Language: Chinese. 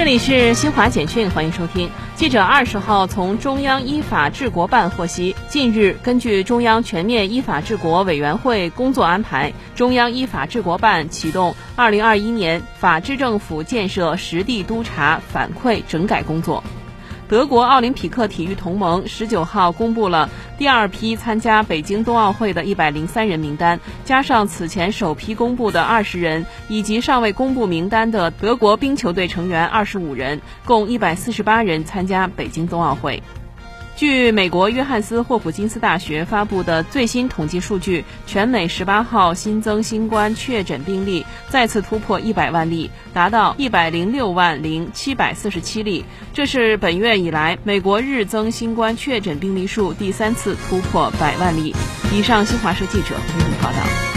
这里是新华简讯，欢迎收听。记者二十号从中央依法治国办获悉，近日根据中央全面依法治国委员会工作安排，中央依法治国办启动二零二一年法治政府建设实地督查反馈整改工作。德国奥林匹克体育同盟十九号公布了第二批参加北京冬奥会的一百零三人名单，加上此前首批公布的二十人，以及尚未公布名单的德国冰球队成员二十五人，共一百四十八人参加北京冬奥会。据美国约翰斯霍普金斯大学发布的最新统计数据，全美十八号新增新冠确诊病例再次突破一百万例，达到一百零六万零七百四十七例，这是本月以来美国日增新冠确诊病例数第三次突破百万例。以上，新华社记者为您报道。